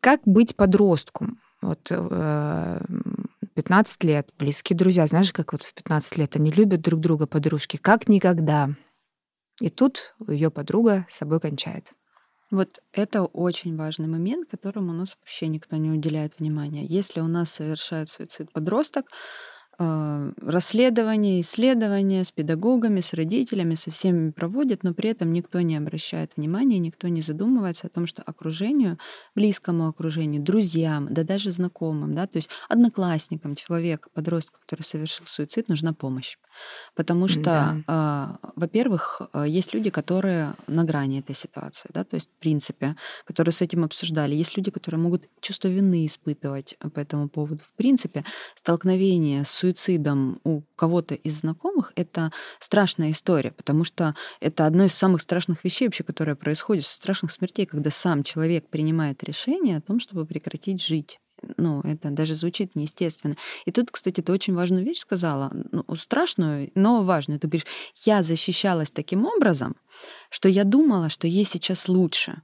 Как быть подростком? Вот э, 15 лет, близкие друзья. Знаешь, как вот в 15 лет они любят друг друга, подружки, как никогда. И тут ее подруга с собой кончает. Вот это очень важный момент, которому у нас вообще никто не уделяет внимания. Если у нас совершает суицид подросток, расследования, исследования с педагогами, с родителями, со всеми проводят, но при этом никто не обращает внимания, никто не задумывается о том, что окружению, близкому окружению, друзьям, да даже знакомым, да, то есть одноклассникам человека, подростка, который совершил суицид, нужна помощь. Потому что, да. э, во-первых, а, есть люди, которые на грани этой ситуации, да, то есть, в принципе, которые с этим обсуждали. Есть люди, которые могут чувство вины испытывать по этому поводу. В принципе, столкновение с суицидом у кого-то из знакомых — это страшная история, потому что это одно из самых страшных вещей вообще, которое происходит, страшных смертей, когда сам человек принимает решение о том, чтобы прекратить жить ну, это даже звучит неестественно. И тут, кстати, ты очень важную вещь сказала, ну, страшную, но важную. Ты говоришь, я защищалась таким образом, что я думала, что ей сейчас лучше.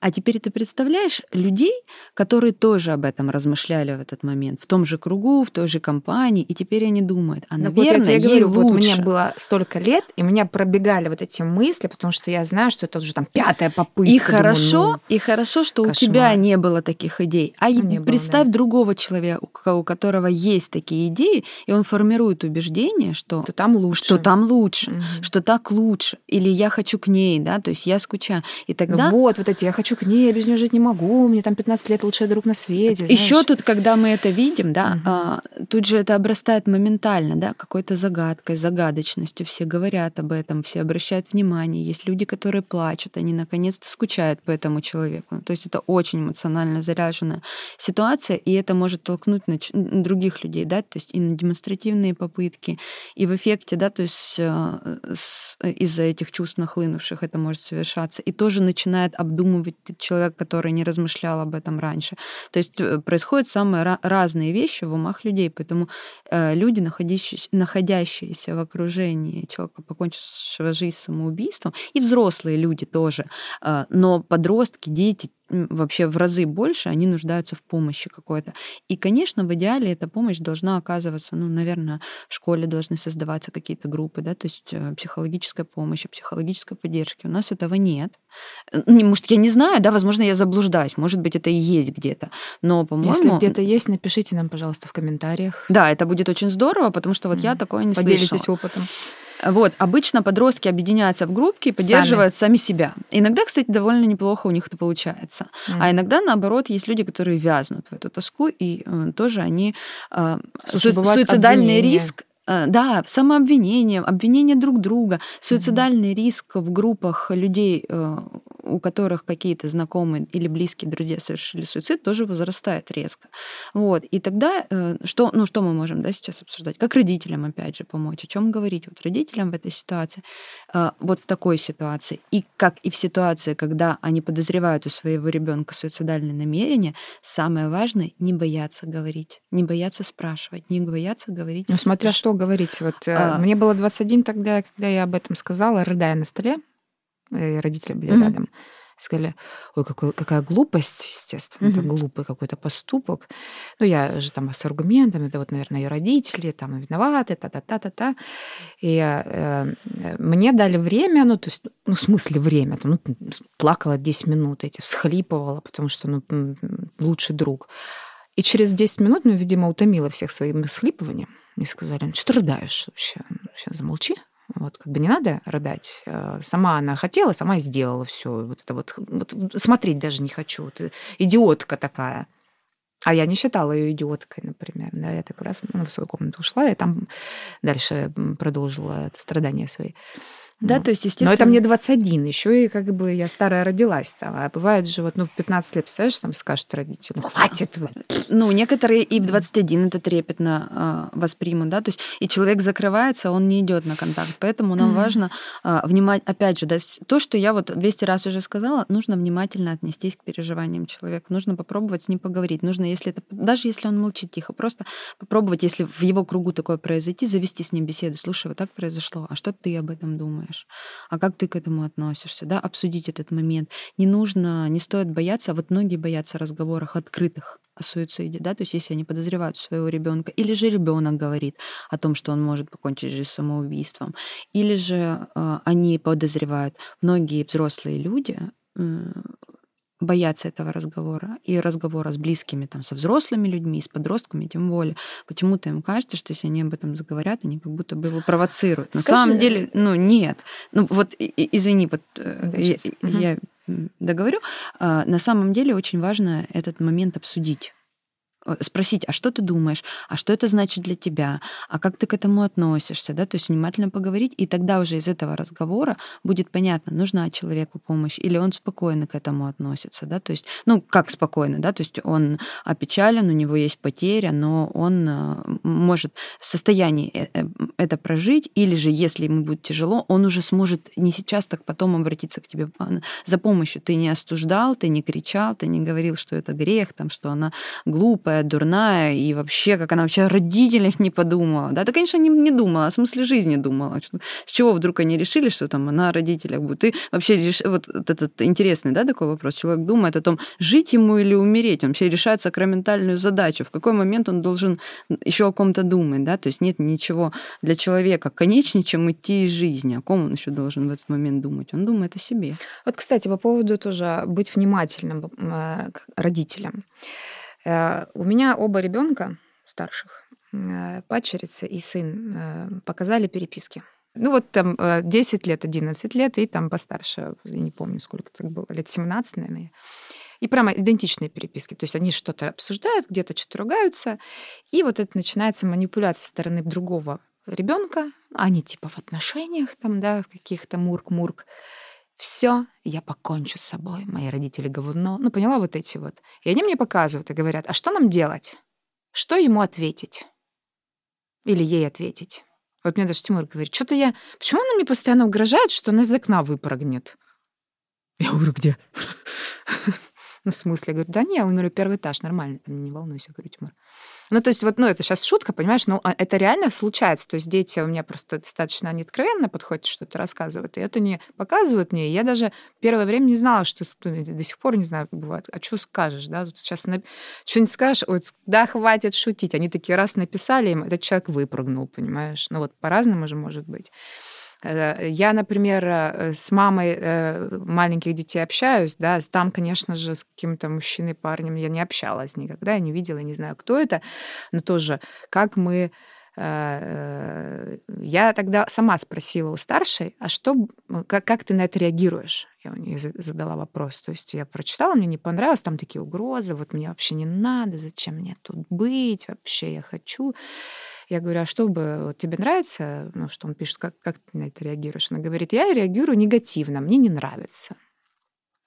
А теперь ты представляешь людей, которые тоже об этом размышляли в этот момент, в том же кругу, в той же компании, и теперь они думают, а, наверное, вот я тебе ей говорю, лучше. Вот мне было столько лет, и меня пробегали вот эти мысли, потому что я знаю, что это уже там пятая попытка. И думаю, хорошо, ну, и хорошо, что кошмар. у тебя не было таких идей. А не представь было, да. другого человека, у которого есть такие идеи, и он формирует убеждение, что, что там лучше, что там лучше, угу. что так лучше, или я хочу к ней, да, то есть я скучаю, и тогда вот вот эти я хочу хочу к ней, я без нее жить не могу, мне там 15 лет лучший друг на свете. Еще тут, когда мы это видим, да, угу. а, тут же это обрастает моментально, да, какой-то загадкой, загадочностью. Все говорят об этом, все обращают внимание. Есть люди, которые плачут, они наконец-то скучают по этому человеку. То есть это очень эмоционально заряженная ситуация, и это может толкнуть на других людей, да, то есть и на демонстративные попытки, и в эффекте, да, то есть э, из-за этих чувств нахлынувших это может совершаться, и тоже начинает обдумывать человек, который не размышлял об этом раньше. То есть э, происходят самые разные вещи в умах людей, поэтому э, люди, находящиеся, в окружении человека, покончившего жизнь самоубийством, и взрослые люди тоже, но подростки, дети, вообще в разы больше, они нуждаются в помощи какой-то. И, конечно, в идеале эта помощь должна оказываться, ну, наверное, в школе должны создаваться какие-то группы, да, то есть э, психологическая помощь, психологической поддержки. У нас этого нет. Может, я не знаю, да, возможно, я заблуждаюсь, может быть, это и есть где-то, но, по-моему... Если где-то есть, напишите нам, пожалуйста, в комментариях. Да, это будет очень здорово, потому что вот mm. я такое не Поделитесь слышала. опытом. Вот, обычно подростки объединяются в группки и поддерживают сами, сами себя. Иногда, кстати, довольно неплохо у них это получается. Mm. А иногда, наоборот, есть люди, которые вязнут в эту тоску, и э, тоже они... Э, Слушай, су- суицидальный обвинения. риск да, самообвинение, обвинение друг друга, суицидальный mm-hmm. риск в группах людей, э, у которых какие-то знакомые или близкие друзья совершили суицид, тоже возрастает резко. Вот. И тогда э, что, ну, что мы можем да, сейчас обсуждать? Как родителям, опять же, помочь? О чем говорить вот родителям в этой ситуации? Вот в такой ситуации. И как и в ситуации, когда они подозревают у своего ребенка суицидальное намерение, самое важное — не бояться говорить, не бояться спрашивать, не бояться говорить. Ну, смотря что говорить. Вот э, а... мне было 21 тогда, когда я об этом сказала, рыдая на столе, и родители были mm-hmm. рядом. Сказали, ой, какой, какая глупость, естественно, mm-hmm. это глупый какой-то поступок. Ну, я же там с аргументами, это вот, наверное, ее родители там виноваты, та-та-та-та-та. И э, мне дали время, ну, то есть, ну, в смысле время, там, ну, плакала 10 минут, эти, всхлипывала, потому что, ну, лучший друг. И через 10 минут, ну, видимо, утомила всех своим схлипыванием. Мне сказали, ну, что ты рыдаешь вообще? Сейчас замолчи. Вот, как бы не надо рыдать. Э, сама она хотела, сама сделала все. Вот это вот, вот смотреть даже не хочу. Вот, идиотка такая. А я не считала ее идиоткой, например. Да, я так раз ну, в свою комнату ушла, и там дальше продолжила страдания свои. Да, то есть, естественно... Но это мне 21, еще и как бы я старая родилась там. А бывает же вот, ну, в 15 лет, представляешь, там скажут родители, ну, хватит. Ну, некоторые и в 21 это трепетно э, воспримут, да, то есть и человек закрывается, он не идет на контакт. Поэтому нам mm-hmm. важно э, внимать, опять же, да, то, что я вот 200 раз уже сказала, нужно внимательно отнестись к переживаниям человека, нужно попробовать с ним поговорить, нужно, если это, даже если он молчит тихо, просто попробовать, если в его кругу такое произойти, завести с ним беседу. Слушай, вот так произошло, а что ты об этом думаешь? Думаешь, а как ты к этому относишься, да, обсудить этот момент. Не нужно, не стоит бояться, а вот многие боятся разговоров открытых о суициде, да, то есть если они подозревают своего ребенка, или же ребенок говорит о том, что он может покончить жизнь самоубийством, или же э, они подозревают, многие взрослые люди боятся этого разговора и разговора с близкими, там, со взрослыми людьми, с подростками, тем более. Почему-то им кажется, что если они об этом заговорят, они как будто бы его провоцируют. На Скажи... самом деле, ну, нет. Ну, вот, извини, вот э, да, я, угу. я договорю. А, на самом деле очень важно этот момент обсудить спросить, а что ты думаешь, а что это значит для тебя, а как ты к этому относишься, да, то есть внимательно поговорить, и тогда уже из этого разговора будет понятно, нужна человеку помощь или он спокойно к этому относится, да, то есть, ну, как спокойно, да, то есть он опечален, у него есть потеря, но он э, может в состоянии э, это прожить, или же, если ему будет тяжело, он уже сможет не сейчас, так потом обратиться к тебе а, за помощью. Ты не остуждал, ты не кричал, ты не говорил, что это грех, там, что она глупая, глупая, дурная, и вообще, как она вообще о родителях не подумала. Да, это, конечно, не, не думала, о смысле жизни думала. Что, с чего вдруг они решили, что там она о родителях будет? Ты вообще реш... вот этот интересный, да, такой вопрос. Человек думает о том, жить ему или умереть. Он вообще решает сакраментальную задачу. В какой момент он должен еще о ком-то думать, да? То есть нет ничего для человека конечнее, чем идти из жизни. О ком он еще должен в этот момент думать? Он думает о себе. Вот, кстати, по поводу тоже быть внимательным э, родителям. Э, у меня оба ребенка старших, э, падчерица и сын, э, показали переписки Ну вот там 10 лет, 11 лет, и там постарше, я не помню, сколько так было, лет 17, наверное. И прямо идентичные переписки. То есть они что-то обсуждают, где-то что-то ругаются. И вот это начинается манипуляция со стороны другого ребенка. Они типа в отношениях там, да, в каких-то мурк-мурк. Все, я покончу с собой. Мои родители говно. Ну, поняла вот эти вот. И они мне показывают и говорят, а что нам делать? Что ему ответить? Или ей ответить? Вот мне даже Тимур говорит, что-то я... Почему она мне постоянно угрожает, что она из окна выпрыгнет? Я говорю, где? Ну, в смысле? Я говорю, да не, он говорю, первый этаж, нормально, там, не волнуйся, говорю, Тимур. Ну, то есть вот, ну, это сейчас шутка, понимаешь, но а, это реально случается. То есть дети у меня просто достаточно они откровенно подходят, что-то рассказывают, и это не показывают мне. Я даже первое время не знала, что ну, до сих пор не знаю, бывает. А что скажешь, да? Тут сейчас на... что-нибудь скажешь, вот, да, хватит шутить. Они такие раз написали им, этот человек выпрыгнул, понимаешь? Ну, вот по-разному же может быть. Э, я, например, э, с мамой э, маленьких детей общаюсь, да, там, конечно же, с каким-то мужчиной, парнем я не общалась никогда, я не видела, не знаю, кто это, но тоже, как мы я тогда сама спросила у старшей, а что, как, как ты на это реагируешь? Я у нее задала вопрос. То есть я прочитала, мне не понравилось, там такие угрозы, вот мне вообще не надо, зачем мне тут быть, вообще я хочу. Я говорю, а что бы вот тебе нравится, ну, что он пишет, как, как ты на это реагируешь? Она говорит, я реагирую негативно, мне не нравится.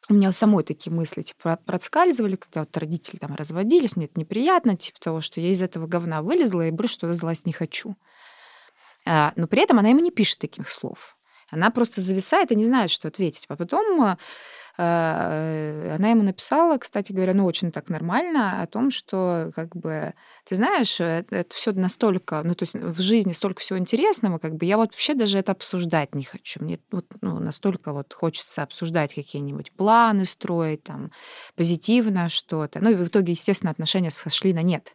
У меня самой такие мысли типа проскальзывали, когда вот родители там разводились, мне это неприятно, типа того, что я из этого говна вылезла и больше что-то злость не хочу. А, но при этом она ему не пишет таких слов. Она просто зависает и не знает, что ответить. А потом Э, она ему написала, кстати говоря, ну, очень так нормально, о том, что, как бы, ты знаешь, это, это все настолько, ну, то есть в жизни столько всего интересного, как бы, я вот вообще даже это обсуждать не хочу. Мне вот, ну, настолько вот хочется обсуждать какие-нибудь планы строить, там, позитивно что-то. Ну, и в итоге, естественно, отношения сошли на нет.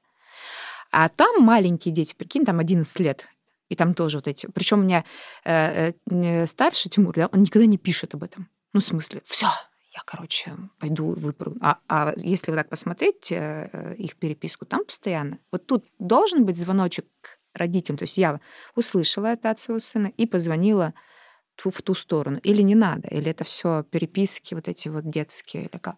А там маленькие дети, прикинь, там 11 лет, и там тоже вот эти. Причем у меня э, э, старший Тимур, да, он никогда не пишет об этом. Ну, в смысле, все, я, короче, пойду выпрыгну. А, а если вот так посмотреть э, их переписку, там постоянно. Вот тут должен быть звоночек родителям. То есть я услышала это от своего сына и позвонила в ту сторону. Или не надо, или это все переписки вот эти вот детские, или как.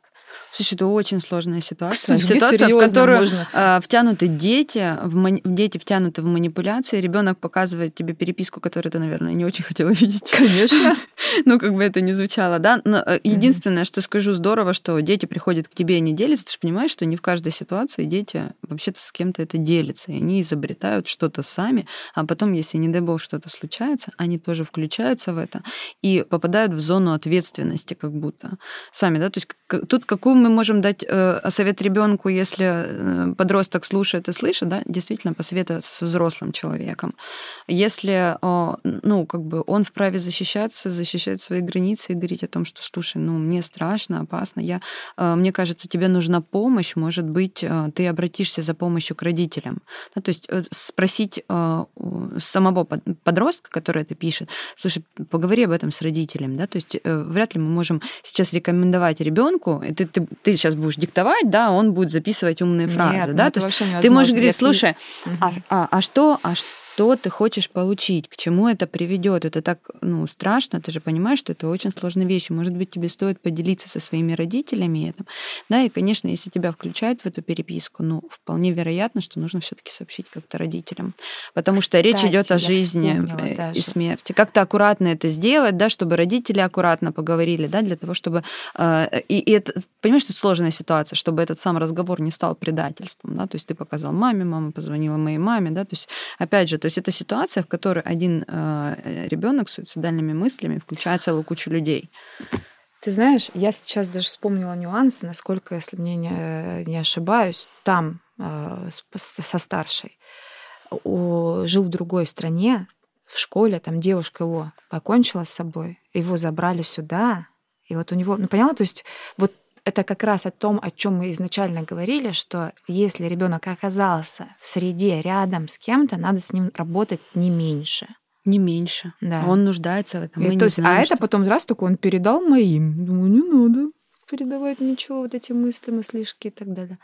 Слушай, это очень сложная ситуация. Кстати, ситуация, в которую можно? А, втянуты дети, в мани... дети втянуты в манипуляции. Ребенок показывает тебе переписку, которую ты, наверное, не очень хотела [LAUGHS] видеть. Конечно. [LAUGHS] ну, как бы это ни звучало, да. Но э, единственное, что скажу, здорово, что дети приходят к тебе и не делятся. Ты же понимаешь, что не в каждой ситуации дети вообще-то с кем-то это делятся. И они изобретают что-то сами, а потом, если, не дай бог, что-то случается, они тоже включаются в это и попадают в зону ответственности как будто сами, да. То есть тут какую мы можем дать э, совет ребенку, если э, подросток слушает и слышит, да, действительно посоветоваться со взрослым человеком. Если, э, ну, как бы он вправе защищаться, защищать свои границы и говорить о том, что, слушай, ну, мне страшно, опасно, я, э, мне кажется, тебе нужна помощь, может быть, э, ты обратишься за помощью к родителям. Да, то есть э, спросить э, самого подростка, который это пишет, слушай, поговори об этом с родителем, да, то есть э, вряд ли мы можем сейчас рекомендовать ребенку, ты, ты, ты сейчас будешь диктовать, да, он будет записывать умные фразы, Нет, да, ну, то есть ты можешь говорить, слушай, а, а, а что, а что что ты хочешь получить, к чему это приведет. Это так ну, страшно, ты же понимаешь, что это очень сложная вещь. Может быть, тебе стоит поделиться со своими родителями этим. Да, и, конечно, если тебя включают в эту переписку, ну, вполне вероятно, что нужно все-таки сообщить как-то родителям. Потому Кстати, что речь идет о жизни э, даже. и смерти. Как-то аккуратно это сделать, да, чтобы родители аккуратно поговорили, да, для того, чтобы. Э, и, и это, понимаешь, что сложная ситуация, чтобы этот сам разговор не стал предательством, да, то есть ты показал маме, мама позвонила моей маме, да, то есть, опять же, то есть это ситуация, в которой один э, ребенок с суицидальными мыслями включает целую кучу людей. Ты знаешь, я сейчас даже вспомнила нюансы, насколько, если мне не, не ошибаюсь, там э, со старшей о, жил в другой стране, в школе, там девушка его покончила с собой, его забрали сюда, и вот у него, ну поняла, то есть вот это как раз о том, о чем мы изначально говорили, что если ребенок оказался в среде рядом с кем-то, надо с ним работать не меньше. Не меньше. Да. Он нуждается в этом. И, то есть, знаем, а что... это потом раз только он передал моим. Думаю, не надо передавать ничего, вот эти мысли, мыслишки и так далее.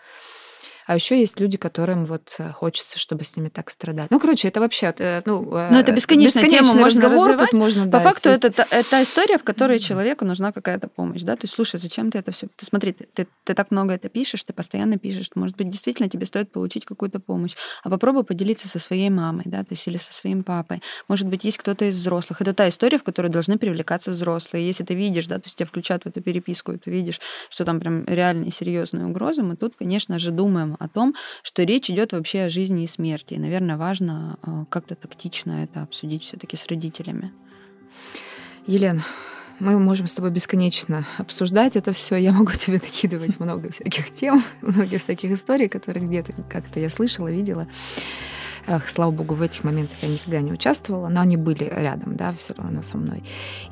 А еще есть люди, которым вот э, хочется, чтобы с ними так страдали. Ну, короче, это вообще... Э, ну, Но ну, это бесконечная тема, можно тут можно, По да, факту это, это, это история, в которой mm-hmm. человеку нужна какая-то помощь, да? То есть, слушай, зачем ты это все? Ты смотри, ты, ты, ты так много это пишешь, ты постоянно пишешь, может быть, действительно тебе стоит получить какую-то помощь. А попробуй поделиться со своей мамой, да, то есть или со своим папой. Может быть, есть кто-то из взрослых. Это та история, в которой должны привлекаться взрослые. Если ты видишь, да, то есть тебя включают в эту переписку, и ты видишь, что там прям реальные серьезные угрозы, мы тут, конечно же, думаем о том, что речь идет вообще о жизни и смерти. И, наверное, важно а, как-то тактично это обсудить все-таки с родителями. Елена, мы можем с тобой бесконечно обсуждать это все. Я могу [LAUGHS] тебе накидывать много всяких тем, [LAUGHS] много всяких историй, которые где-то как-то я слышала, видела. Эх, слава богу, в этих моментах я никогда не участвовала, но они были рядом, да, все равно со мной.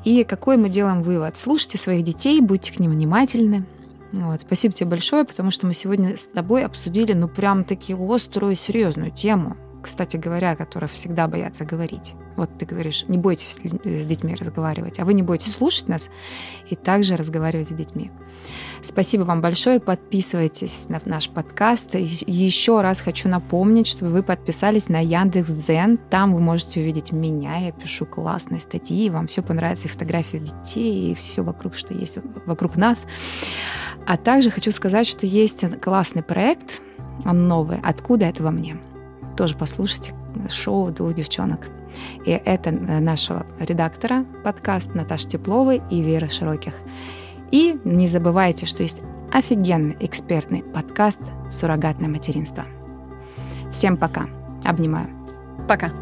И какой мы делаем вывод? Слушайте своих детей, будьте к ним внимательны, вот. Спасибо тебе большое, потому что мы сегодня с тобой обсудили, ну, прям таки острую, серьезную тему, кстати говоря, которая всегда боятся говорить. Вот ты говоришь, не бойтесь с детьми разговаривать, а вы не бойтесь слушать нас и также разговаривать с детьми. Спасибо вам большое. Подписывайтесь на наш подкаст. Еще раз хочу напомнить, чтобы вы подписались на Яндекс Дзен. Там вы можете увидеть меня. Я пишу классные статьи. Вам все понравится. И фотографии детей, и все вокруг, что есть вокруг нас. А также хочу сказать, что есть классный проект. Он новый. Откуда это во мне? Тоже послушайте шоу двух девчонок. И это нашего редактора подкаст Наташи Тепловой и Веры Широких. И не забывайте, что есть офигенный экспертный подкаст «Суррогатное материнство». Всем пока. Обнимаю. Пока.